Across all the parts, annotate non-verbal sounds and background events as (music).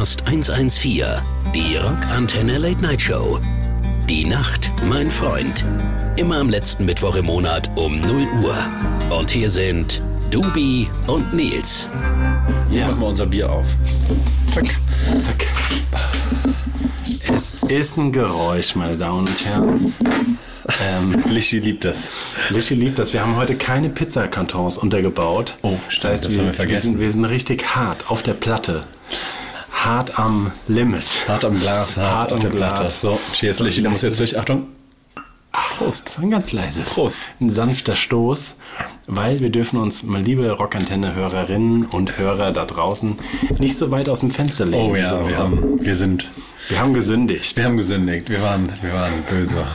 Podcast 114, die Rockantenne Late Night Show. Die Nacht, mein Freund. Immer am letzten Mittwoch im Monat um 0 Uhr. Und hier sind Dubi und Nils. Hier machen wir unser Bier auf. Zack, zack. Es ist ein Geräusch, meine Damen und Herren. Ähm, (laughs) Lischi liebt das. Lischi liebt das. Wir haben heute keine Pizzakartons untergebaut. Oh, stimmt, das heißt, das wir, haben wir vergessen. Wir sind, wir sind richtig hart auf der Platte. Hart am Limit. Hart am Glas, hart, Hart auf am Glas. Platte. So, cheers, Lischi, da muss jetzt durch. Achtung. Prost. Ein ganz leises. Prost. Ein sanfter Stoß, weil wir dürfen uns, mal liebe Rockantenne-Hörerinnen und Hörer da draußen, nicht so weit aus dem Fenster legen. Oh ja, wir, haben, wir sind, wir haben gesündigt. wir haben gesündigt. Wir waren, wir waren böse.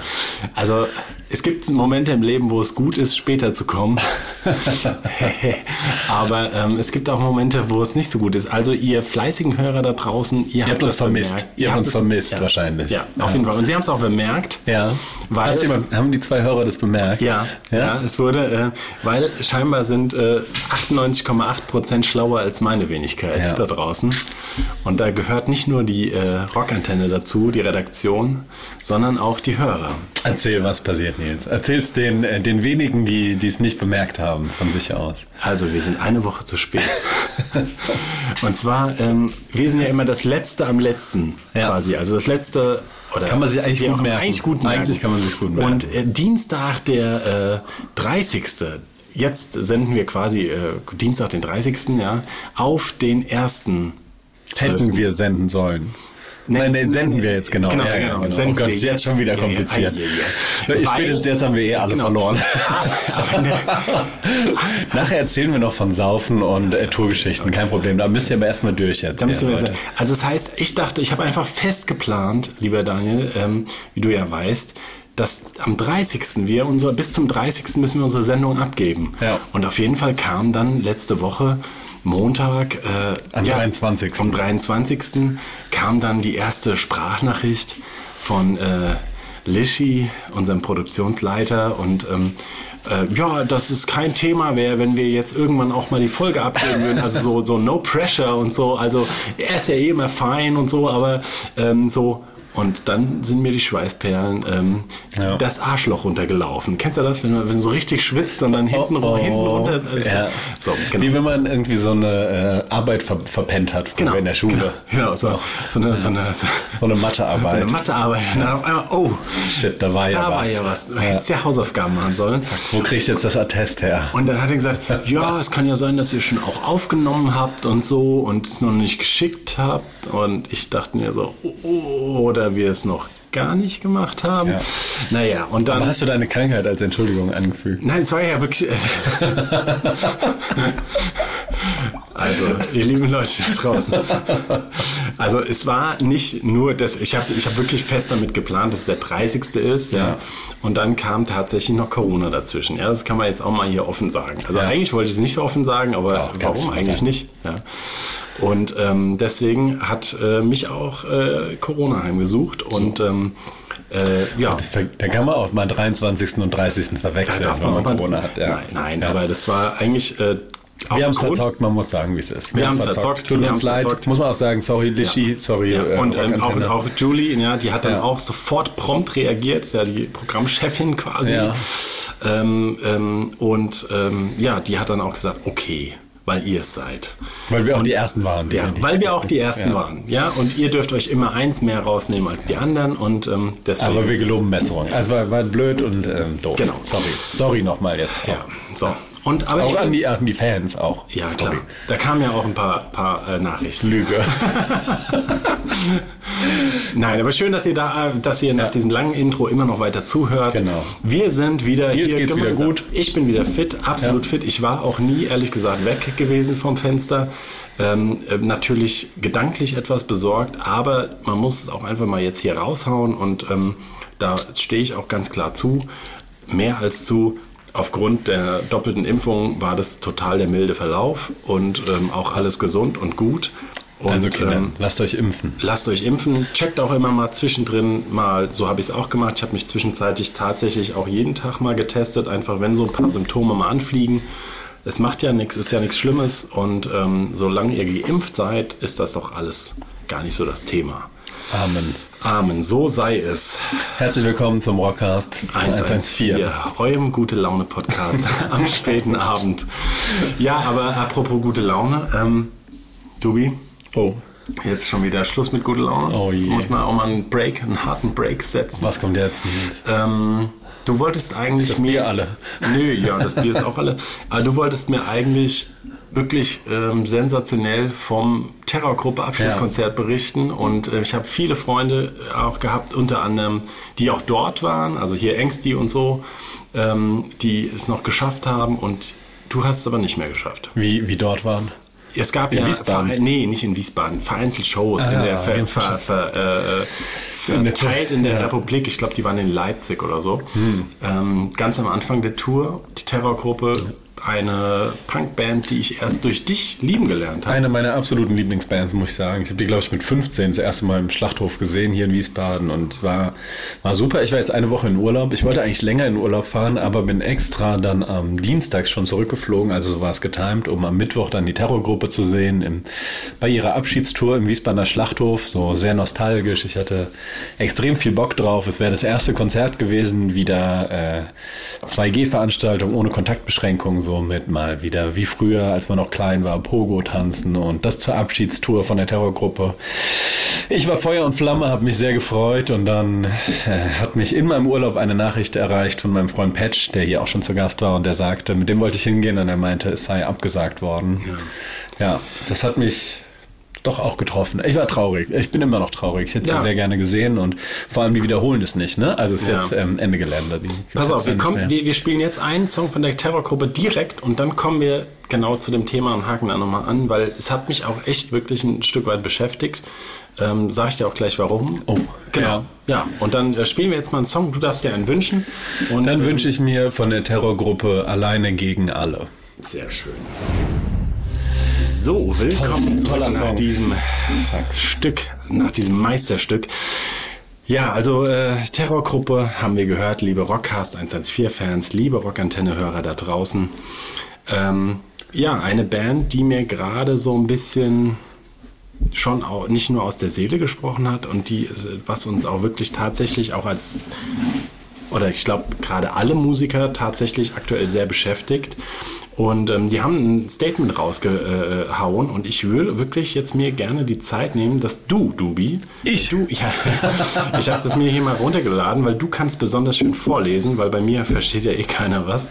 Also es gibt Momente im Leben, wo es gut ist, später zu kommen. (laughs) Aber ähm, es gibt auch Momente, wo es nicht so gut ist. Also ihr fleißigen Hörer da draußen, ihr, habt uns vermisst. bemerkt. Ihr habt uns es- vermisst, wahrscheinlich. Ja, auf jeden Fall. Und sie haben es auch bemerkt. Ja. Weil- jemand, haben die zwei Hörer das bemerkt? Ja, ja, es wurde, äh, weil scheinbar sind äh, 98,8 Prozent schlauer als meine Wenigkeit Ja. da draußen. Und da gehört nicht nur die äh, Rockantenne dazu, die Redaktion, sondern auch die Hörer. Erzähl, was passiert, Nils. Erzähl's den, äh, den wenigen, die es nicht bemerkt haben, von sich aus. Also, wir sind eine Woche zu spät. (laughs) Und zwar, ähm, wir sind ja immer das Letzte am Letzten Ja. quasi. Also das Letzte. Oder Kann man sich eigentlich gut merken. Eigentlich gut merken. Eigentlich kann man sich's gut merken. Und äh, Dienstag, der äh, 30. Jetzt senden wir quasi äh, Dienstag, den 30. Ja, auf den ersten. Hätten wir senden sollen. Nein, den nee, senden wir jetzt, genau. Genau, ja, genau. genau. Senden oh Gott, wir ist jetzt schon wieder jetzt. kompliziert. Ja, ja. Spätestens jetzt haben wir eh alle Genau. verloren. Aber ne, (laughs) Nachher erzählen wir noch von Saufen und äh, Tourgeschichten, kein Problem. Da müsst ihr aber erstmal durch jetzt. Da müssen wir Leute. Also das heißt, ich dachte, ich habe einfach fest geplant, lieber Daniel, ähm, wie du ja weißt, dass am 30. wir unsere, bis zum 30. müssen wir unsere Sendung abgeben. Ja. Und auf jeden Fall kam dann letzte Woche Montag, äh, Am 23.. Am 23. kam dann die erste Sprachnachricht von äh, Lischi, unserem Produktionsleiter und ähm, äh, ja, dass es kein Thema wäre, wenn wir jetzt irgendwann auch mal die Folge abgeben würden. Also so, so no pressure und so. Also er ist ja eh immer fein und so, aber ähm, so. Und dann sind mir die Schweißperlen ähm, Ja. das Arschloch runtergelaufen. Kennst du das, wenn man wenn du so richtig schwitzt und dann hinten, Oh, oh. hinten runter? Also, Ja. So, Wie wenn man irgendwie so eine äh, Arbeit ver verpennt hat früher in der Schule. Genau, genau so, so eine, so eine, so So eine so Mathearbeit. eine Mathearbeit. Und dann auf einmal, oh, Shit, da war ja da was. war ja was. Du hättest ja Hausaufgaben machen sollen. Wo krieg ich jetzt das Attest her? Und dann hat er gesagt, ja, es kann ja sein, dass ihr schon auch aufgenommen habt und so und es noch nicht geschickt habt. Und ich dachte mir so, oh, oder wir es noch gar nicht gemacht haben. Ja. Naja, und dann... Aber hast du deine Krankheit als Entschuldigung angefügt? Nein, es war ja wirklich. Also, ihr lieben Leute da draußen. Also, es war nicht nur das. Ich habe ich hab wirklich fest damit geplant, dass es der 30. ist. Ja. Ja. Und dann kam tatsächlich noch Corona dazwischen. Ja, das kann man jetzt auch mal hier offen sagen. Also, Ja. eigentlich wollte ich es nicht offen sagen, aber kannst warum eigentlich sagen. nicht? Ja. Und ähm, deswegen hat äh, mich auch äh, Corona heimgesucht. Und ähm, äh, ja. Das Da kann man auch mal 23. und 30. verwechseln, darf wenn man mal- Corona hat. Ja. Nein, nein Ja. aber das war eigentlich. Äh, Wir haben es verzockt, man muss sagen, wie es ist. Wir haben's haben's verzockt, Tut wir uns leid. verzockt. Muss man auch sagen, sorry Lischi, sorry. Ja, äh, und ähm, auch, auch Julie, ja, die hat dann Ja. auch sofort prompt reagiert, ist ja die Programmchefin quasi. Ja. Ähm, ähm, und ähm, ja, die hat dann auch gesagt, okay, weil ihr es seid. Weil wir auch die Ersten waren. Ja, definitiv. weil wir auch die Ersten Ja. waren. Ja, und ihr dürft euch immer eins mehr rausnehmen als die anderen und ähm, deswegen. Aber wir geloben Besserung. Also war, war blöd und ähm, doof. Genau. Sorry. Sorry nochmal jetzt. ja, so. Und, aber Auch ich, an die, an die Fans auch. ja, Sorry. klar. Da kamen ja auch ein paar, paar äh, Nachrichten. Lüge. (laughs) Nein, aber schön, dass ihr da, äh, dass ihr nach diesem langen Intro immer noch weiter zuhört. Genau. Wir sind wieder Nils hier. geht's wieder gemeinsam. gut. Ich bin wieder fit, absolut Ja. fit. Ich war auch nie, ehrlich gesagt, weg gewesen vom Fenster. Ähm, äh, natürlich gedanklich etwas besorgt, aber man muss es auch einfach mal jetzt hier raushauen und ähm, da stehe ich auch ganz klar zu. Mehr als zu. Aufgrund der doppelten Impfung war das total der milde Verlauf und ähm, auch alles gesund und gut. Und, also Kinder, ähm, lasst euch impfen. Lasst euch impfen. Checkt auch immer mal zwischendrin mal, so habe ich es auch gemacht. Ich habe mich zwischenzeitlich tatsächlich auch jeden Tag mal getestet, einfach wenn so ein paar Symptome mal anfliegen. Es macht ja nichts, ist ja nichts Schlimmes und ähm, solange ihr geimpft seid, ist das doch alles gar nicht so das Thema. Amen. Amen, so sei es. Herzlich willkommen zum Rockcast 114, eurem gute Laune Podcast (laughs) am späten Abend. Ja, aber apropos gute Laune, ähm, Dubi, Oh, jetzt schon wieder Schluss mit gute Laune. Oh je. Muss man auch mal einen Break, einen harten Break setzen. was kommt jetzt? Ähm, du wolltest eigentlich Das mir Bier alle. Nö, ja, das Bier ist auch alle. (laughs) Aber du wolltest mir eigentlich wirklich ähm, sensationell vom Terrorgruppe Abschlusskonzert berichten und äh, ich habe viele Freunde auch gehabt, unter anderem, die auch dort waren, also hier Engsti und so, ähm, die es noch geschafft haben und du hast es aber nicht mehr geschafft. Wie, wie dort waren? Es gab In ja Wiesbaden? Verein- nee, nicht in Wiesbaden, vereinzelt Shows Ah, in der ja, ver, ver, ver, äh, verteilt in der Ja. Hm. Republik. Ich glaube, die waren in Leipzig oder so. Ähm, ganz am Anfang der Tour, die Terrorgruppe, eine Punkband, die ich erst durch dich lieben gelernt habe. Eine meiner absoluten Lieblingsbands, muss ich sagen. Ich habe die, glaube ich, mit 15 das erste Mal im Schlachthof gesehen, hier in Wiesbaden. Und war, war super. Ich war jetzt eine Woche in Urlaub. Ich wollte eigentlich länger in Urlaub fahren, aber bin extra dann am Dienstag schon zurückgeflogen. Also so war es getimt, um am Mittwoch dann die Terrorgruppe zu sehen. Im, bei ihrer Abschiedstour im Wiesbadener Schlachthof. So sehr nostalgisch. Ich hatte extrem viel Bock drauf. Es wäre das erste Konzert gewesen, wieder äh, 2G-Veranstaltung ohne Kontaktbeschränkung. So mit mal wieder wie früher, als man noch klein war, Pogo tanzen und das zur Abschiedstour von der Terrorgruppe. Ich war Feuer und Flamme, habe mich sehr gefreut und dann äh, hat mich in meinem Urlaub eine Nachricht erreicht von meinem Freund Patch, der hier auch schon zu Gast war und der sagte, mit dem wollte ich hingehen und er meinte, es sei abgesagt worden. Ja, das hat mich doch auch getroffen. Ich war traurig. Ich bin immer noch traurig. Ich hätte Ja. sie sehr gerne gesehen und vor allem die wiederholen es nicht. Ne? Also es ist Ja. jetzt ähm, Ende Gelände. Pass auf, wir, kommen, wir, wir spielen jetzt einen Song von der Terrorgruppe direkt und dann kommen wir genau zu dem Thema und haken da nochmal an, weil es hat mich auch echt wirklich ein Stück weit beschäftigt. Ähm, sag ich dir auch gleich warum. Oh, genau. ja. Ja, und dann äh, spielen wir jetzt mal einen Song. Du darfst dir einen wünschen. Und, Dann ähm, wünsche ich mir von der Terrorgruppe Alleine gegen alle. Sehr schön. So, willkommen zurück nach diesem Stück, nach diesem Meisterstück. Ja, also äh, Terrorgruppe haben wir gehört, liebe Rockcast 114-Fans, liebe Rockantenne-Hörer da draußen. Ähm, ja, eine Band, die mir gerade so ein bisschen schon auch nicht nur aus der Seele gesprochen hat und die, was uns auch wirklich tatsächlich auch als oder ich glaube gerade alle Musiker tatsächlich aktuell sehr beschäftigt. Und ähm, die haben ein Statement rausgehauen und ich würde wirklich jetzt mir gerne die Zeit nehmen, dass du, Dubi, Ich? du, (laughs) ja, ich habe das mir hier mal runtergeladen, weil du kannst besonders schön vorlesen, weil bei mir versteht ja eh keiner was.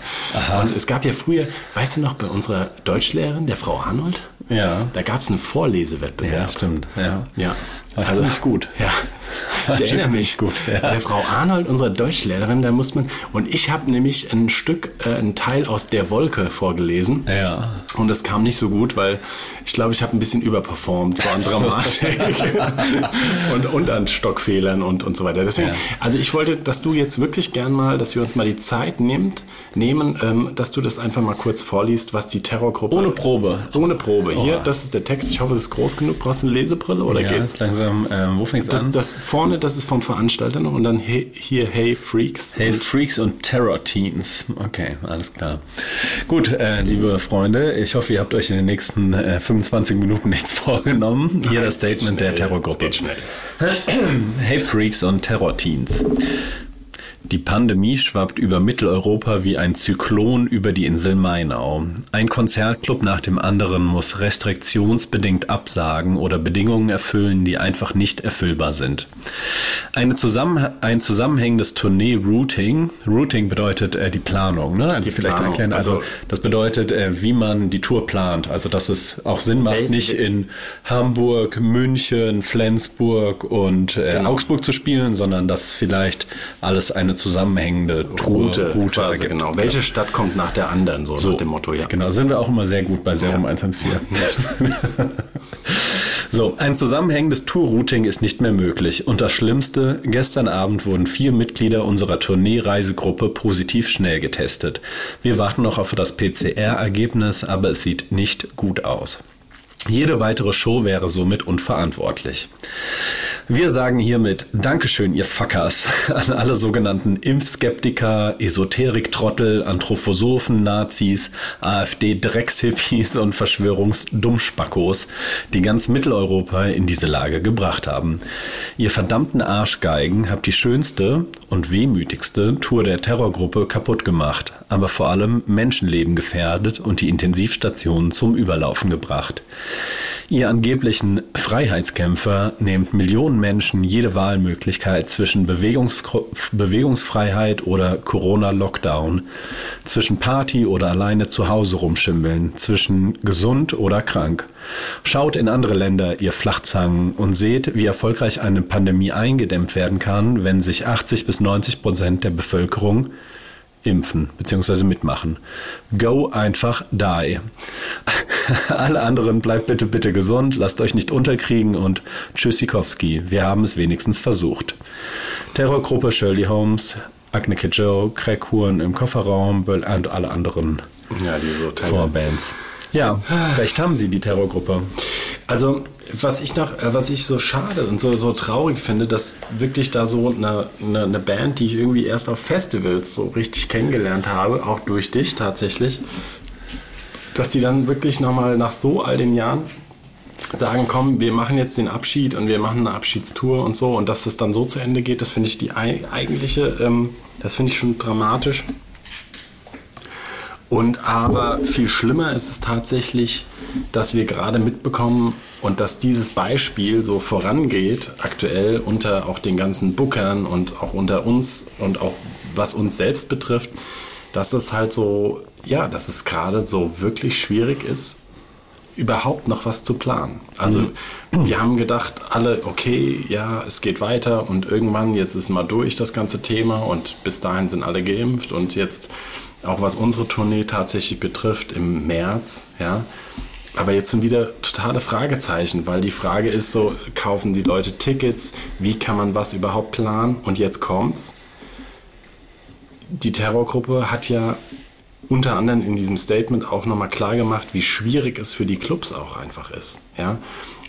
Und es gab ja früher, weißt du noch, bei unserer Deutschlehrerin, der Frau Arnold, Ja. da gab es einen Vorlesewettbewerb. Ja, stimmt. Ja. Ja. War ziemlich gut. Ja. (laughs) Ich erinnere mich. gut, ja. Der Frau Arnold, unserer Deutschlehrerin, da muss man. Und ich habe nämlich ein Stück, äh, einen Teil aus Der Wolke vorgelesen. Ja. Und das kam nicht so gut, weil ich glaube, ich habe ein bisschen überperformt so an Dramatik (laughs) und, und an Stockfehlern und, und so weiter. Deswegen, Ja. also ich wollte, dass du jetzt wirklich gern mal, dass wir uns mal die Zeit nimmt, nehmen, ähm, dass du das einfach mal kurz vorliest, was die Terrorgruppe. Ohne Probe. Ohne Probe. Hier, Oh. das ist der Text. Ich hoffe, es ist groß genug. Brauchst du eine Lesebrille oder ja, geht's? langsam. Ähm, wo fängt es Das, an? das vorne, das ist vom Veranstalter noch und dann he, hier Hey Freaks. Hey und Freaks und Terror Teens. Okay, alles klar. Gut, äh, liebe Freunde, ich hoffe, ihr habt euch in den nächsten äh, 25 Minuten nichts (laughs) vorgenommen. Hier das Statement der Schnell, Terrorgruppe. geht schnell. (clears throat) Hey Freaks und Terror-Teens. Die Pandemie schwappt über Mitteleuropa wie ein Zyklon über die Insel Mainau. Ein Konzertclub nach dem anderen muss restriktionsbedingt absagen oder Bedingungen erfüllen, die einfach nicht erfüllbar sind. Zusammen ein zusammenhängendes Tournee-Routing, Routing bedeutet äh, die Planung, ne? Also vielleicht Planung, erklären, also, also- das bedeutet, äh, wie man die Tour plant. Also dass es auch Sinn macht, nicht in Hamburg, München, Flensburg und äh, Genau. Augsburg zu spielen, sondern dass vielleicht alles eine zusammenhängende Tour, Route, Route quasi, genau. Welche Stadt kommt nach der anderen, so, nach dem Motto, ja. Genau, sind wir auch immer sehr gut bei Serum Ja. 114. (laughs) (laughs) so, ein zusammenhängendes Tourrouting ist nicht mehr möglich. Und das Schlimmste, gestern Abend wurden vier Mitglieder unserer Tournee-Reisegruppe positiv schnell getestet. Wir warten noch auf das PCR-Ergebnis, aber es sieht nicht gut aus. Jede weitere Show wäre somit unverantwortlich. Wir sagen hiermit Dankeschön, ihr Fuckers, (laughs) an alle sogenannten Impfskeptiker, Esoterik-Trottel, Anthroposophen, Nazis, AfD-Dreckshippies und Verschwörungsdummspackos, die ganz Mitteleuropa in diese Lage gebracht haben. Ihr verdammten Arschgeigen habt die schönste und wehmütigste Tour der Terrorgruppe kaputt gemacht, aber vor allem Menschenleben gefährdet und die Intensivstationen zum Überlaufen gebracht. Ihr angeblichen Freiheitskämpfer nehmt Millionen Menschen jede Wahlmöglichkeit zwischen Bewegungs Bewegungsfreiheit oder Corona-Lockdown, zwischen Party oder alleine zu Hause rumschimmeln, zwischen gesund oder krank. Schaut in andere Länder, ihr Flachzangen, und seht, wie erfolgreich eine Pandemie eingedämmt werden kann, wenn sich 80 bis 90 Prozent der Bevölkerung impfen bzw. mitmachen. Go einfach die. (laughs) Alle anderen bleibt bitte, bitte gesund, lasst euch nicht unterkriegen und Tschüssikowski, wir haben es wenigstens versucht. Terrorgruppe Shirley Holmes, Agne Joe, Craig Huren im Kofferraum und alle anderen ja, Vorbands. Ja, recht haben sie, die Terrorgruppe. Also, was ich noch, äh, was ich so schade und so, so traurig finde, dass wirklich da so eine, eine, eine, Band, die ich irgendwie erst auf Festivals so richtig kennengelernt habe, auch durch dich tatsächlich, dass die dann wirklich nochmal nach so all den Jahren sagen, komm, wir machen jetzt den Abschied und wir machen eine Abschiedstour und so und dass das dann so zu Ende geht, das finde ich die eigentliche, ähm, das finde ich schon dramatisch. Und aber viel schlimmer ist es tatsächlich, dass wir gerade mitbekommen und dass dieses Beispiel so vorangeht, aktuell unter auch den ganzen Bookern und auch unter uns und auch was uns selbst betrifft, dass es halt so, ja, dass es gerade so wirklich schwierig ist, überhaupt noch was zu planen. Also mhm. wir haben gedacht, alle, okay, ja, es geht weiter und irgendwann, jetzt ist mal durch das ganze Thema und bis dahin sind alle geimpft und jetzt auch was unsere Tournee tatsächlich betrifft, im März, ja. Aber jetzt sind wieder totale Fragezeichen, weil die Frage ist so, kaufen die Leute Tickets? Wie kann man was überhaupt planen? Und jetzt kommt's. Die Terrorgruppe hat ja unter anderem in diesem Statement auch nochmal klar gemacht, wie schwierig es für die Clubs auch einfach ist. Ja?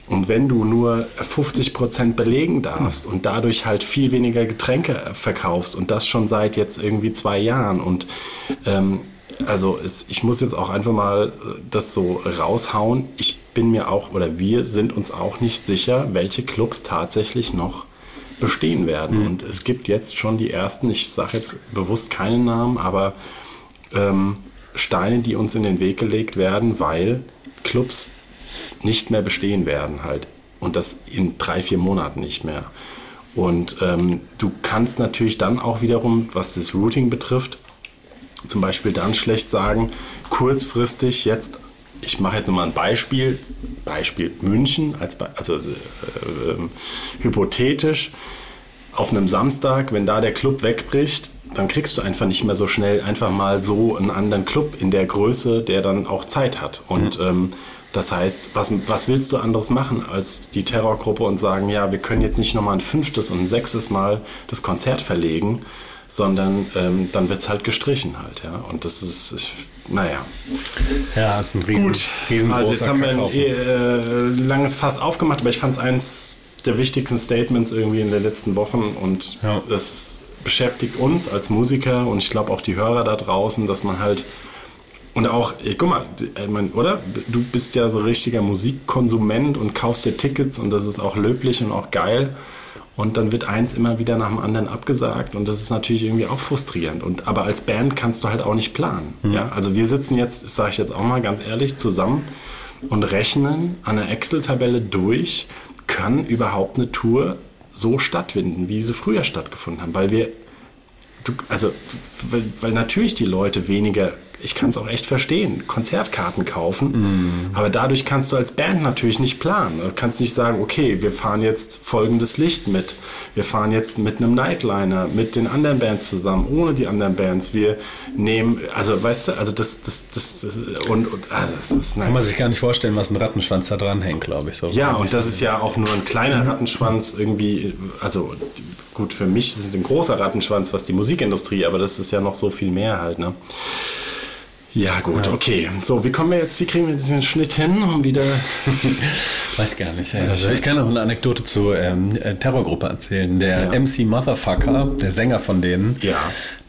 Und wenn du nur 50 Prozent belegen darfst und dadurch halt viel weniger Getränke verkaufst und das schon seit jetzt irgendwie zwei Jahren und ähm, also es, ich muss jetzt auch einfach mal äh, das so raushauen. Ich bin mir auch oder wir sind uns auch nicht sicher, welche Clubs tatsächlich noch bestehen werden. Mhm. Und es gibt jetzt schon die ersten, ich sage jetzt bewusst keinen Namen, aber ähm, Steine, die uns in den Weg gelegt werden, weil Clubs nicht mehr bestehen werden halt. Und das in drei, vier Monaten nicht mehr. Und ähm, du kannst natürlich dann auch wiederum, was das Routing betrifft, zum Beispiel dann schlecht sagen, kurzfristig jetzt, ich mache jetzt mal ein Beispiel, Beispiel München, als, also äh, äh, hypothetisch, auf einem Samstag, wenn da der Club wegbricht, dann kriegst du einfach nicht mehr so schnell einfach mal so einen anderen Club in der Größe, der dann auch Zeit hat. Und mhm. ähm, das heißt, was, was willst du anderes machen als die Terrorgruppe und sagen, ja, wir können jetzt nicht nochmal ein fünftes und ein sechstes Mal das Konzert verlegen, sondern ähm, dann wird es halt gestrichen halt, ja. Und das ist, ich, naja. Ja, das ist ein riesen, Gut. riesengroßer Also jetzt haben wir ein äh, langes Fass aufgemacht, aber ich fand es eins der wichtigsten Statements irgendwie in den letzten Wochen und ja. das beschäftigt uns als Musiker und ich glaube auch die Hörer da draußen, dass man halt und auch, ey, guck mal, ich mein, oder? Du bist ja so richtiger Musikkonsument und kaufst dir Tickets und das ist auch löblich und auch geil. Und dann wird eins immer wieder nach dem anderen abgesagt und das ist natürlich irgendwie auch frustrierend. Und, aber als Band kannst du halt auch nicht planen. Mhm. Ja? Also wir sitzen jetzt, das sage ich jetzt auch mal ganz ehrlich, zusammen und rechnen an der Excel-Tabelle durch, kann überhaupt eine Tour so stattfinden, wie sie früher stattgefunden haben. Weil wir, du, also, weil, weil natürlich die Leute weniger ich kann es auch echt verstehen, Konzertkarten kaufen. Mm. Aber dadurch kannst du als Band natürlich nicht planen. Du kannst nicht sagen, okay, wir fahren jetzt folgendes Licht mit. Wir fahren jetzt mit einem Nightliner, mit den anderen Bands zusammen, ohne die anderen Bands. Wir nehmen, also weißt du, also das, das, das, das und, und ah, das ist Kann man sich gar nicht vorstellen, was ein Rattenschwanz da dran hängt, glaube ich. So ja, und das ist ja auch nur ein kleiner Rattenschwanz irgendwie, also gut, für mich ist es ein großer Rattenschwanz, was die Musikindustrie, aber das ist ja noch so viel mehr halt, ne? Ja, gut, okay. So, wie kommen wir jetzt, wie kriegen wir diesen Schnitt hin, um wieder. (laughs) Weiß gar nicht. Ja. Also ich kann noch eine Anekdote zur ähm, äh, Terrorgruppe erzählen. Der Ja. MC Motherfucker, der Sänger von denen, Ja.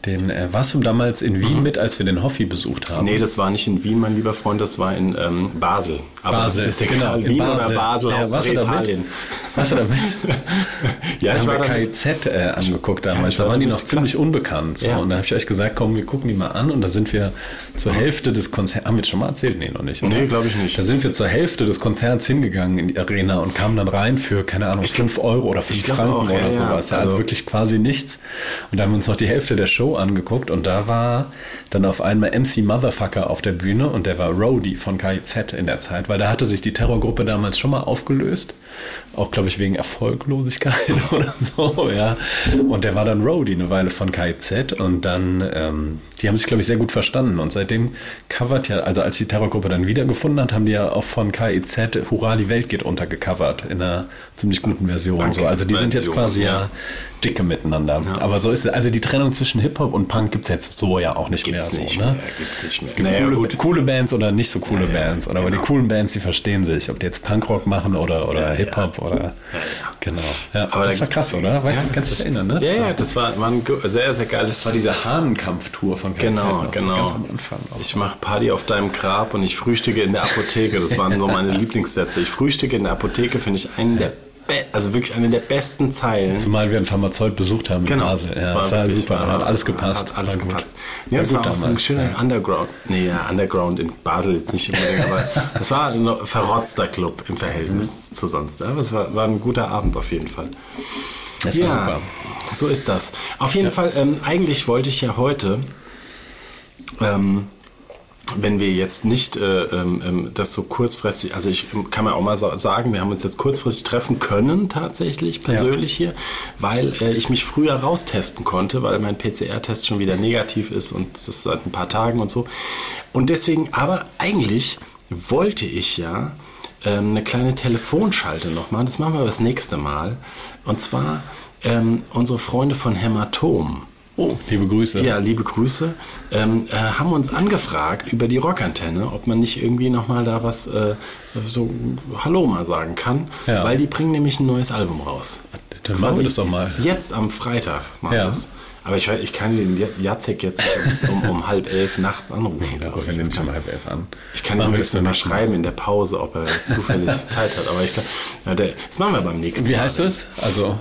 Den äh, warst du damals in Wien mit, als wir den Hoffi besucht haben. Nee, das war nicht in Wien, mein lieber Freund, das war in ähm, Basel. Aber Basel, ist egal, genau, Wien oder Basel. Basel, Ja, warst? Italien. Warst du da mit? (laughs) ja, Da ich haben war wir KIZ äh, angeguckt damals. ich war da waren die damit, noch ziemlich unbekannt. So. Ja. Und da habe ich euch gesagt, komm, wir gucken die mal an. Und da sind wir zur Hälfte des Konzerts. Haben wir das schon mal erzählt? Nee, noch nicht. oder? Nee, glaub ich nicht. Da sind wir zur Hälfte des Konzerts hingegangen in die Arena und kamen dann rein für, keine Ahnung, 5 Euro oder 5 ich glaub Franken auch, ja, oder ja. sowas. Ja, also, Also- wirklich quasi nichts. Und da haben wir uns noch die Hälfte der Show angeguckt. Und da war dann auf einmal MC Motherfucker auf der Bühne. Und der war Roadie von KIZ in der Zeit. Weil da hatte sich die Terrorgruppe damals schon mal aufgelöst. Auch, glaube ich, wegen Erfolglosigkeit (laughs) oder so, ja. Und der war dann Roadie eine Weile von KIZ und dann, ähm, die haben sich, glaube ich, sehr gut verstanden. Und seitdem covert ja, also als die Terrorgruppe dann wiedergefunden hat, haben die ja auch von KIZ Hurra, die Welt geht unter gecovert in einer ziemlich guten Version. Danke. So. Also die sind jetzt Version, quasi ja, ja. dicke miteinander. Aber so ist es. Also die Trennung zwischen Hip-Hop und Punk gibt es jetzt so ja auch nicht Gibt's mehr. nicht so, mehr, ne? gibt's nicht mehr. Es gibt Naja, coole, coole Bands oder nicht so coole Ja, ja, Bands. Oder aber genau. die coolen Bands, die verstehen sich, ob die jetzt Punkrock machen oder, oder Ja, Hip-Hop oder. ja. Genau. Ja, Aber das da war krass, oder? Weißt du, kannst du dich erinnern, ne? Ja, ja, das war, war ein sehr, sehr geiles. Das war diese Hahnenkampftour von KZ Genau, so genau. ganz am Anfang. auch. Ich mache Party auf deinem Grab und ich frühstücke in der Apotheke. Das waren so meine (laughs) Lieblingssätze. Ich frühstücke in der Apotheke, finde ich einen der, also wirklich eine der besten Zeilen. Zumal wir einen Pharmazeut besucht haben in Genau, Basel. Ja, das war, wirklich- super, hat alles gepasst. Hat alles war gepasst. Nee, War das war gut auch so ein schöner ja. Underground. Nee, ja, Underground in Basel jetzt nicht unbedingt, aber (laughs) es war ein verrotzter Club im Verhältnis zu sonst. Aber es war, war ein guter Abend auf jeden Fall. Das war super. so ist das. Auf jeden Fall, ähm, eigentlich wollte ich ja heute, ähm, wenn wir jetzt nicht äh, ähm, ähm, das so kurzfristig, also ich ähm, kann mir auch mal sa- sagen, wir haben uns jetzt kurzfristig treffen können, tatsächlich persönlich hier, weil äh, ich mich früher raustesten konnte, weil mein PCR-Test schon wieder negativ ist und das seit ein paar Tagen und so. Und deswegen, aber eigentlich wollte ich ja ähm, eine kleine Telefonschalte noch machen. Das machen wir das nächste Mal. Und zwar ähm, unsere Freunde von Hämatom. Oh, liebe Grüße. Ja, liebe Grüße. Ähm, äh, haben uns angefragt über die Rockantenne, ob man nicht irgendwie nochmal da was äh, so Hallo mal sagen kann. Ja. Weil die bringen nämlich ein neues Album raus. Dann machen wir das doch mal. Jetzt am Freitag machen wir Ja. das. Aber ich, ich kann den Jacek jetzt nicht um, um, um halb elf nachts anrufen. Da glaub ich. rufen wir kann- schon halb elf an. ich kann ihm höchstens mal schreiben in der Pause, ob er (laughs) zufällig Zeit hat. Aber ich glaube, ja, machen wir beim nächsten Wie Mal. heißt das? Also,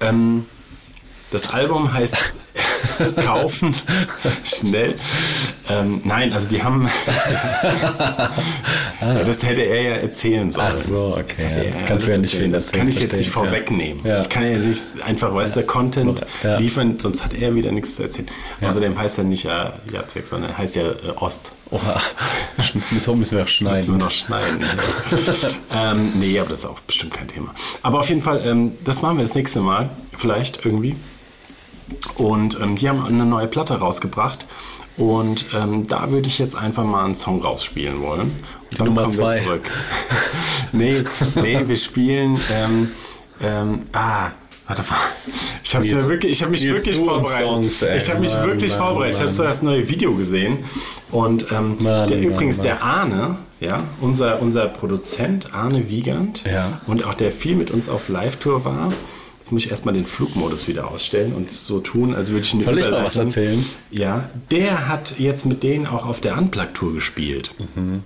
Ähm, das Album heißt (laughs) Kaufen schnell. Ähm, nein, also die haben. ja, das hätte er ja erzählen sollen. Ach so, okay, Das, ja, das kannst du ja nicht erzählen. Das kann ich jetzt nicht vorwegnehmen. Ja. Ich kann ja nicht einfach, weißt du, Content liefern, sonst hat er wieder nichts zu erzählen. Außerdem heißt er nicht äh, Jacek, sondern er heißt ja äh, Ost. oha, (laughs) so müssen wir auch Müssen wir schneiden. noch schneiden. ja. ähm, nee, aber das ist auch bestimmt kein Thema. Aber auf jeden Fall, ähm, das machen wir das nächste Mal, vielleicht irgendwie. Und ähm, die haben eine neue Platte rausgebracht. Und ähm, da würde ich jetzt einfach mal einen Song rausspielen wollen. Und dann Nummer kommen zwei. wir zurück. (laughs) nee, nee, wir spielen. Ähm, ähm, ah, warte mal. Ich habe Jetzt- wirklich, ich habe mich wirklich vorbereitet. Songs, ey. ich habe mich Mann, wirklich Mann, vorbereitet. Ich habe Mann. so das neue Video gesehen. Und ähm, Mann, der, Mann, übrigens Mann. der Arne, ja, unser, unser Produzent Arne Wiegand Ja. und auch der viel mit uns auf Live-Tour war. Jetzt muss ich erstmal den Flugmodus wieder ausstellen und so tun, als würde ich eine Soll ich mal was erzählen? Ja, der hat jetzt mit denen auch auf der Unplugged-Tour gespielt. Mhm.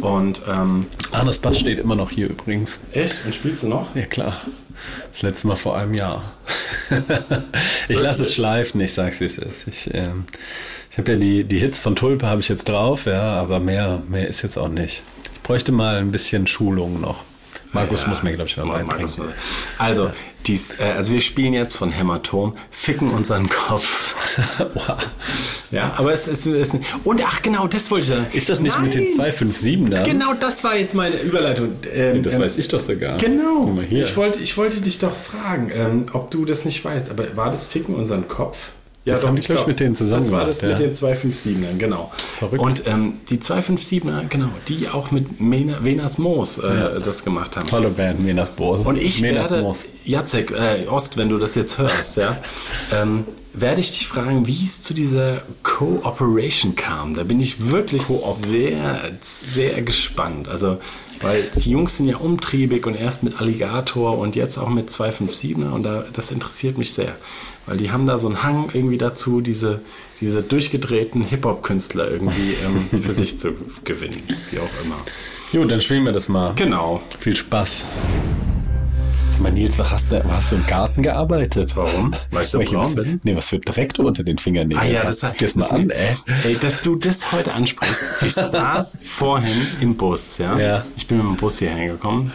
Und ähm, Arnes Bass steht immer noch hier übrigens. echt? Und spielst du noch? Ja, klar. Das letzte Mal vor einem Jahr. (laughs) ich lasse es schleifen, ich sag's wie es ist. Ich, ähm, ich habe ja die, die Hits von Tulpe habe ich jetzt drauf, ja, aber mehr, mehr ist jetzt auch nicht. Ich bräuchte mal ein bisschen Schulung noch. Markus Ja, muss mir, glaube ich, mal beibringen. Also, dies, äh, also wir spielen jetzt von Hämatom, ficken unseren Kopf. (laughs) Oha. Ja, aber es ist, und ach genau, das wollte ich sagen. Ist das nicht mit den Nein! 257 da? Genau, das war jetzt meine Überleitung. Ähm, Das ähm, weiß ich doch sogar. Genau. Ich wollte, ich wollte dich doch fragen, ähm, ob du das nicht weißt. Aber war das Ficken unseren Kopf? Das haben die, glaub ich, mit denen zusammen Das war das ja. mit den 257ern, genau. Verrückt. Und ähm, die 257er, genau, die auch mit Mena, Venas Moos äh, das gemacht haben. Tolle Band, Menas Boos. Und ich Menas werde, Moos. Jacek, äh, Ost, wenn du das jetzt hörst, ja, (laughs) ähm, werde ich dich fragen, wie es zu dieser Cooperation kam. Da bin ich wirklich sehr, sehr gespannt. Also, weil die Jungs sind ja umtriebig und erst mit Alligator und jetzt auch mit 257er und da, das interessiert mich sehr. Weil die haben da so einen Hang irgendwie dazu, diese, diese durchgedrehten Hip-Hop-Künstler irgendwie ähm, (laughs) für sich zu gewinnen, wie auch immer. Gut, dann spielen wir das mal. Genau. Viel Spaß. Mal, Nils, was hast du, hast du im Garten gearbeitet? Warum? Weißt du, Weil ich braun bin? Nee, was für Dreck du unter den Fingernägeln Ah ja, hast. das Guck dir's mal das- an, ey. Ey, dass du das heute ansprichst. Ich (laughs) saß vorhin im Bus, ja. Ja. Ich bin mit dem Bus hierher gekommen,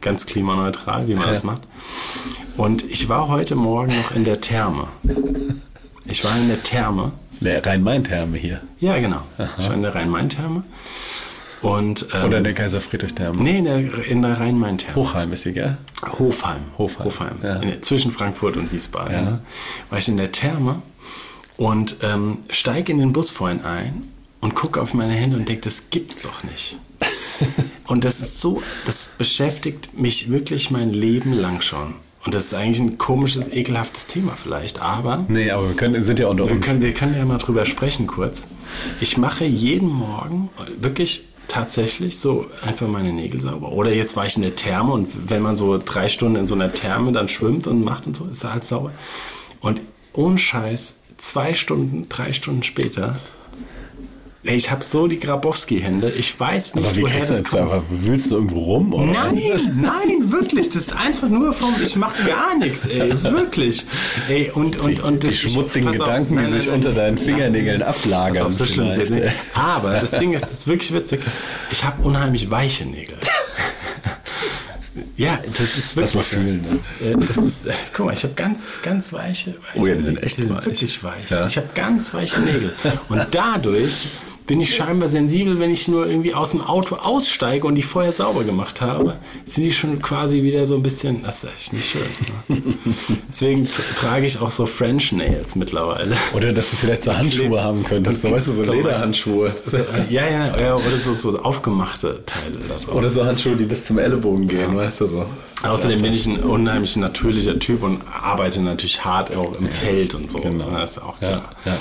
ganz klimaneutral, wie man das macht. Und ich war heute Morgen noch in der Therme. Ich war in der Therme. Der Rhein-Main-Therme hier. Ja, genau. Ich war in der Rhein-Main-Therme. Und, ähm, Oder in der Kaiser-Friedrich-Therme. Nee, in der, in der Rhein-Main-Therme. Hochheim ist sie, gell? Hofheim. Hofheim, ja. In zwischen Frankfurt und Wiesbaden. Ja. Ne? War ich in der Therme und ähm, steige in den Bus vorhin ein und gucke auf meine Hände und denke, das gibt's doch nicht. (laughs) und das ist so, das beschäftigt mich wirklich mein Leben lang schon. Und das ist eigentlich ein komisches, ekelhaftes Thema vielleicht, aber Nee, aber wir können, sind ja unter wir uns. können, wir können ja mal drüber sprechen kurz. Ich mache jeden Morgen wirklich tatsächlich so einfach meine Nägel sauber. Oder jetzt war ich in der Therme und wenn man so drei Stunden in so einer Therme dann schwimmt und macht und so, ist er halt sauber. Und ohne Scheiß, zwei Stunden, drei Stunden später, ey, ich habe so die Grabowski-Hände. Ich weiß nicht, aber wie woher das jetzt kommt. einfach, wühlst du irgendwo rum? Oder? Nein, nein, wirklich. Das ist einfach nur vom, ich mache gar nichts, ey, (laughs) wirklich. Ey, und, und, und Die das, schmutzigen pass auf, Gedanken, die nein, sich nein, unter deinen Fingernägeln nein. ablagern Das ist auch so schlimm. ist, ey. Aber das (laughs) Ding ist, es ist wirklich witzig. Ich habe unheimlich weiche Nägel. (laughs) Ja, das ist wirklich. Lass mal fühlen. Ne? Äh, Das ist, äh, guck mal, ich habe ganz, ganz weiche, weiche Oh ja, die sind echt die sind weich. wirklich weich. Ja. Ich habe ganz weiche Nägel. Und dadurch bin ich scheinbar sensibel, wenn ich nur irgendwie aus dem Auto aussteige und die vorher sauber gemacht habe, sind die schon quasi wieder so ein bisschen, das ist echt nicht schön. Ne? (laughs) Deswegen trage ich auch so French Nails mittlerweile. Oder dass du vielleicht so Handschuhe haben könntest. So, weißt du, so So- Lederhandschuhe. Ja, ja, ja, oder so, so aufgemachte Teile da drauf. Oder so Handschuhe, die bis zum Ellenbogen gehen, weißt du so. Außerdem bin ich ein unheimlich natürlicher Typ und arbeite natürlich hart auch im Feld und so. Genau. Das ist auch Ja, klar. ja.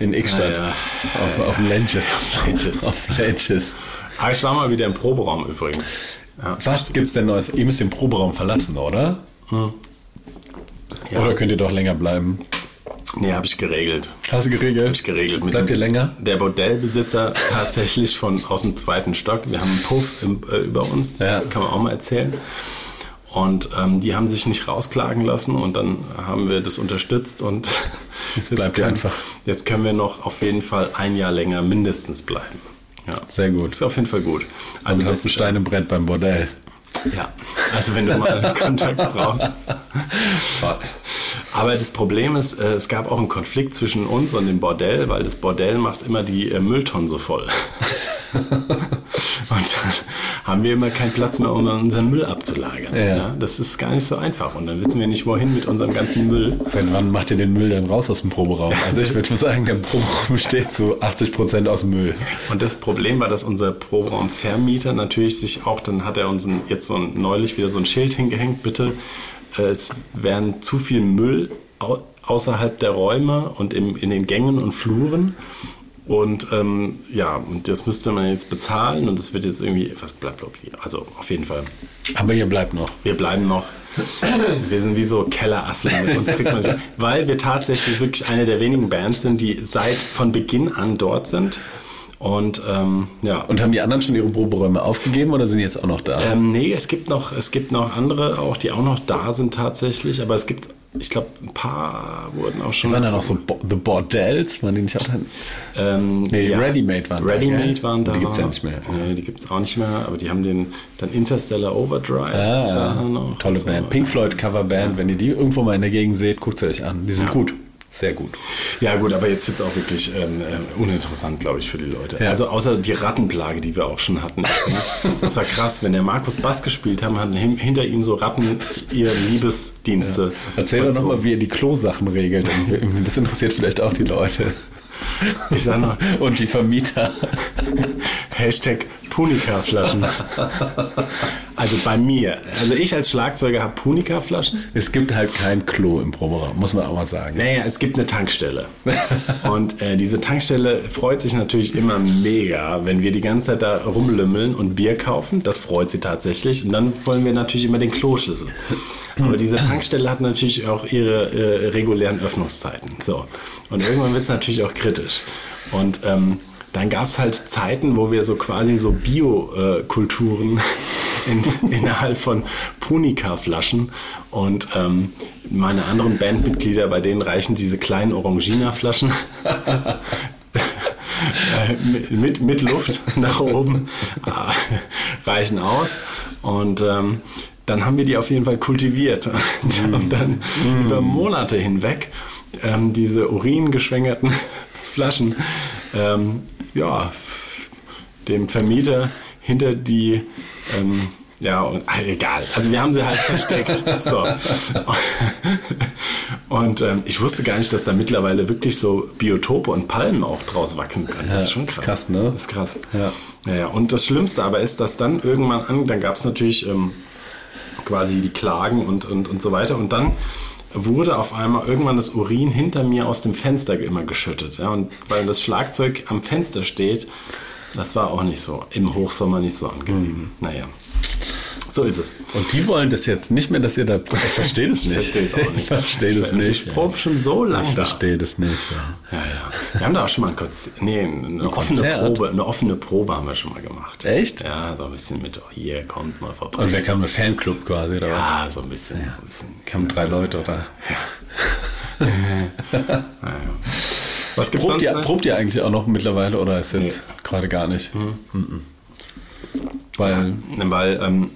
In Ickstadt. Ja, Auf, auf dem Lenches. Lenches. Auf Lenches. Aber ich war mal wieder im Proberaum übrigens. Ja. Was gibt's denn Neues? Ihr müsst den Proberaum verlassen, oder? Ja. Oder könnt ihr doch länger bleiben? Nee, habe ich geregelt. Hast du geregelt? Hab ich geregelt. Mit Bleibt ihr länger? Der Bordellbesitzer tatsächlich von aus dem zweiten Stock. Wir haben einen Puff im, äh, über uns, Ja. kann man auch mal erzählen. Und ähm, die haben sich nicht rausklagen lassen und dann haben wir das unterstützt und (laughs) jetzt, bleibt können- einfach. jetzt können wir noch auf jeden Fall ein Jahr länger mindestens bleiben. Ja. Sehr gut. Das ist auf jeden Fall gut. Also du hast ein das, Stein im Brett beim Bordell. ja, also wenn du mal einen (laughs) Kontakt brauchst. Aber das Problem ist, äh, es gab auch einen Konflikt zwischen uns und dem Bordell, weil das Bordell macht immer die äh, Mülltonnen so voll. (laughs) (laughs) und dann haben wir immer keinen Platz mehr, um unseren Müll abzulagern. Ja. Das ist gar nicht so einfach. Und dann wissen wir nicht, wohin mit unserem ganzen Müll. Seit wann macht ihr den Müll denn raus aus dem Proberaum? Also ich würde sagen, der Proberaum besteht zu 80% aus Müll. Und das Problem war, dass unser Proberaumvermieter natürlich sich auch, dann hat er uns jetzt so ein, neulich wieder so ein Schild hingehängt, bitte, äh, es werden zu viel Müll au außerhalb der Räume und im, in den Gängen und Fluren. Und ähm, ja, und das müsste man jetzt bezahlen und das wird jetzt irgendwie, was bleibt, also auf jeden Fall. Aber ihr bleibt noch. Wir bleiben noch. Wir sind wie so Kellerasseln. Mit (laughs) uns kriegt man nicht, weil wir tatsächlich wirklich eine der wenigen Bands sind, die seit von Beginn an dort sind. Und ähm, ja. Und haben die anderen schon ihre Proberäume aufgegeben oder sind die jetzt auch noch da? Ähm, nee, es gibt noch, es gibt noch andere auch, die auch noch da sind tatsächlich, aber es gibt, ich glaube, ein paar wurden auch schon. waren da noch so Bo The Bordells? Waren die nicht auch da? Ähm, Nee, Ready-Made waren da, Ready-Made gell? waren da. Die gibt's ja nicht mehr. Nee, die gibt es auch nicht mehr, aber die haben den, dann Interstellar Overdrive Ah, ist da noch. tolle und so. Band. Pink Floyd Coverband. Wenn ihr die irgendwo mal in der Gegend seht, guckt sie euch an. Die sind Ja. gut. Sehr gut. Ja gut, aber jetzt wird es auch wirklich ähm, äh, uninteressant, glaube ich, für die Leute. Ja. Also außer die Rattenplage, die wir auch schon hatten. Das war krass, wenn der Markus Bass gespielt haben, hatten hin, hinter ihm so Ratten ihre Liebesdienste. Erzähl doch nochmal, wie ihr die Klosachen regelt. Das interessiert vielleicht auch die Leute. Ich sag noch, (laughs) Und die Vermieter. Hashtag Punika-Flaschen. also bei mir. Also ich als Schlagzeuger habe Punika-Flaschen. Es gibt halt kein Klo im Proberaum, muss man auch mal sagen. Naja, es gibt eine Tankstelle. und äh, diese Tankstelle freut sich natürlich immer mega, wenn wir die ganze Zeit da rumlümmeln und Bier kaufen. Das freut sie tatsächlich. Und dann wollen wir natürlich immer den Kloschlüssel. Aber diese Tankstelle hat natürlich auch ihre äh, regulären Öffnungszeiten. So. Und irgendwann wird es natürlich auch kritisch. Und ähm, dann gab es halt Zeiten, wo wir so quasi so Biokulturen (laughs) in, innerhalb von Punika-Flaschen und ähm, meine anderen Bandmitglieder, bei denen reichen diese kleinen Orangina-Flaschen äh, (laughs) mit, mit Luft nach oben äh, (laughs) reichen aus und ähm, dann haben wir die auf jeden Fall kultiviert (laughs) und haben dann mm. über Monate hinweg ähm, diese uringeschwängerten (laughs) Flaschen ähm, ja, dem Vermieter hinter die ähm, ja, und, ach, egal. Also wir haben sie halt versteckt. (laughs) So. Und ähm, ich wusste gar nicht, dass da mittlerweile wirklich so Biotope und Palmen auch draus wachsen können. Das ist schon krass. krass, ne? Das ist krass. Ja. Naja, und das Schlimmste aber ist, dass dann irgendwann an, dann gab es natürlich ähm, quasi die Klagen und, und, und so weiter. Und dann wurde auf einmal irgendwann das Urin hinter mir aus dem Fenster immer geschüttet. Ja, und weil das Schlagzeug am Fenster steht, das war auch nicht so, im Hochsommer nicht so angenehm. Mhm. Naja. So ist es. Und die wollen das jetzt nicht mehr, dass ihr da. Ich verstehe das nicht. Ich verstehe es auch nicht. Ich verstehe das nicht. Ich probe schon so lange. Ich verstehe das nicht. Ja. Ja, ja. Wir haben da auch schon mal kurz. Nee, eine offene Konzert? Probe. Eine offene Probe haben wir schon mal gemacht. Echt? Ja, so ein bisschen mit, oh, hier kommt mal vorbei. Und wer kam? Ein Fanclub quasi oder was? ja, so ein bisschen. Ein bisschen. Kamen drei Leute oder? Naja. (laughs) Was gibt's Probt ihr, probt ihr eigentlich auch noch mittlerweile oder ist jetzt gerade gar nicht? Mhm. Weil, Ne, Weil, ähm,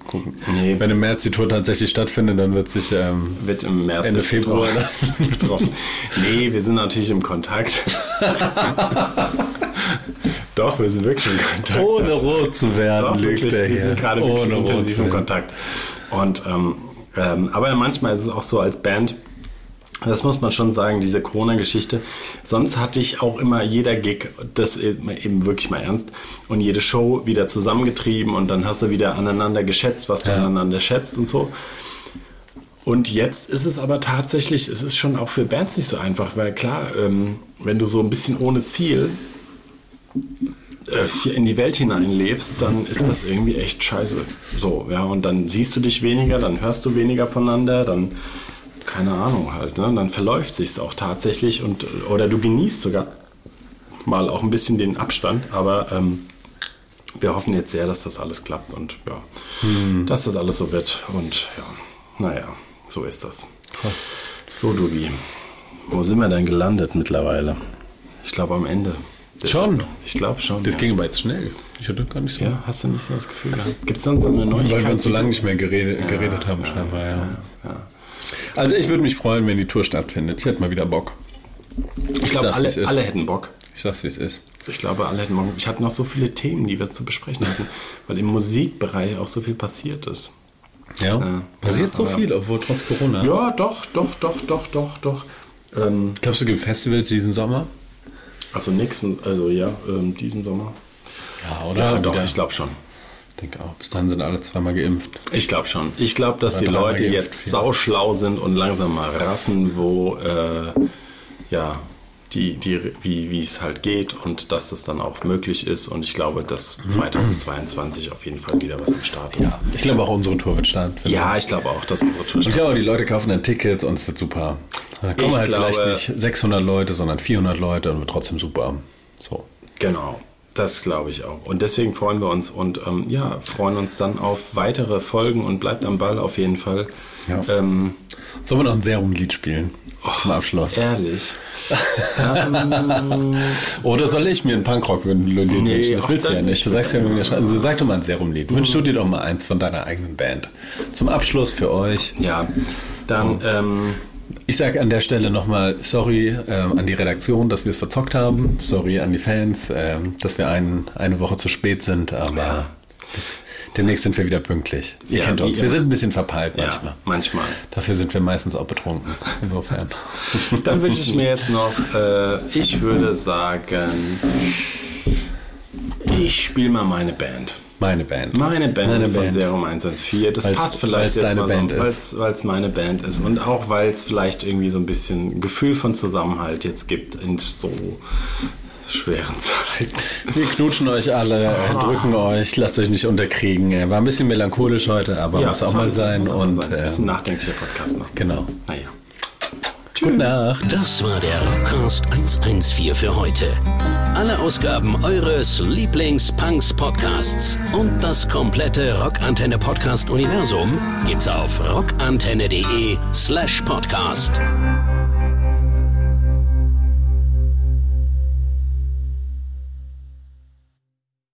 nee, wenn im März die Tour tatsächlich stattfindet, dann wird sich ähm, wird im März Ende Februar betroffen. (laughs) Nee, wir sind natürlich im Kontakt. (laughs) Doch, wir sind wirklich im Kontakt. ohne rot zu werden, Doch, wirklich, wir hier. sind gerade wirklich ohne rot intensiv im. Kontakt. Und, ähm, ähm, aber manchmal ist es auch so als Band, das muss man schon sagen, diese Corona-Geschichte. Sonst hatte ich auch immer jeder Gig, das eben wirklich mal ernst, und jede Show wieder zusammengetrieben und dann hast du wieder aneinander geschätzt, was du Ja. aneinander schätzt und so. Und jetzt ist es aber tatsächlich, es ist schon auch für Bands nicht so einfach, weil klar, ähm, wenn du so ein bisschen ohne Ziel äh, in die Welt hineinlebst, dann ist das irgendwie echt scheiße. So, ja, und dann siehst du dich weniger, dann hörst du weniger voneinander, dann, keine Ahnung halt, ne, dann verläuft sich's auch tatsächlich und, oder du genießt sogar mal auch ein bisschen den Abstand, aber ähm, wir hoffen jetzt sehr, dass das alles klappt und ja, dass das alles so wird und ja, naja, so ist das. Krass. So, Dubi, wo sind wir denn gelandet mittlerweile? Ich glaube am Ende. Schon? Ich glaube schon. Das ja. ging aber jetzt schnell. Ich hatte gar nicht so. Ja, hast du nicht so das Gefühl gehabt? Gibt es sonst so eine Neuigkeit? Weil wir uns so lange nicht mehr geredet, geredet haben, scheinbar, ja. Also ich würde mich freuen, wenn die Tour stattfindet. Ich hätte mal wieder Bock. Ich glaube, alle, alle hätten Bock. Ich sag's, wie es ist. Ich glaube, alle hätten Bock. Ich hatte noch so viele Themen, die wir zu besprechen hatten, weil im Musikbereich auch so viel passiert ist. Ja. Ja. Passiert so Aber- viel, obwohl trotz Corona. Ja, doch, doch, doch, doch, doch, doch. Ähm, Glaubst du, es gibt Festivals diesen Sommer? also nächsten, also ja, ähm, diesen Sommer. Ja, Ja, doch, ich glaube schon. Ich denke auch. Bis dahin sind alle zweimal geimpft. Ich glaube schon. Ich glaube, dass die Leute jetzt ja. sauschlau sind und langsam mal raffen, wo äh, ja die, die, wie, wie es halt geht und dass das dann auch möglich ist. Und ich glaube, dass 2022 auf jeden Fall wieder was am Start ist. Ja, Ich glaube auch, unsere Tour wird stattfinden. ich glaube auch, dass unsere Tour Ich startet. glaube, die Leute kaufen dann Tickets und es wird super. Da kommen Ich halt glaube- vielleicht nicht 600 Leute, sondern 400 Leute und wird trotzdem super. So. Genau. Das glaube ich auch. Und deswegen freuen wir uns und ähm, ja, freuen uns dann auf weitere Folgen und bleibt am Ball auf jeden Fall. Ja. Ähm, Sollen wir noch ein Serum-Lied spielen? Zum Abschluss. ehrlich. (laughs) Oder soll ich mir ein Punkrock-Lied Nee, wünschen? Das willst du ja nicht. Du sagst ja, immer, also sag doch mal ein Serum-Lied. Wünsch du dir doch mal eins von deiner eigenen Band. Zum Abschluss für euch. Ja, dann ähm, Ich sage an der Stelle nochmal sorry ähm, an die Redaktion, dass wir es verzockt haben. Sorry an die Fans, ähm, dass wir ein, eine Woche zu spät sind. Aber Ja. das, demnächst sind wir wieder pünktlich. Ihr Ja, kennt uns. Wir sind ein bisschen verpeilt manchmal. manchmal. Dafür sind wir meistens auch betrunken. Insofern. (laughs) Dann wünsche ich mir jetzt noch, äh, ich würde sagen, ich spiele mal meine Band. Meine Band. Meine Band Meine von Band. Serum 114. Das Weil's- passt vielleicht jetzt deine mal Band so, weil's- weil's meine Band ist und auch weil es vielleicht irgendwie so ein bisschen Gefühl von Zusammenhalt jetzt gibt in so schweren (laughs) Zeiten. Wir knutschen euch alle, äh, drücken euch, lasst euch nicht unterkriegen. War ein bisschen melancholisch heute, aber muss auch mal sein. auch Und sein. Ein äh, bisschen nachdenklicher Podcast machen. genau. Naja. Gute Nacht. Das war der Rockcast 114 für heute. Alle Ausgaben eures Lieblings-Punks-Podcasts und das komplette Rockantenne Podcast-Universum gibt's auf rockantenne.de slash podcast.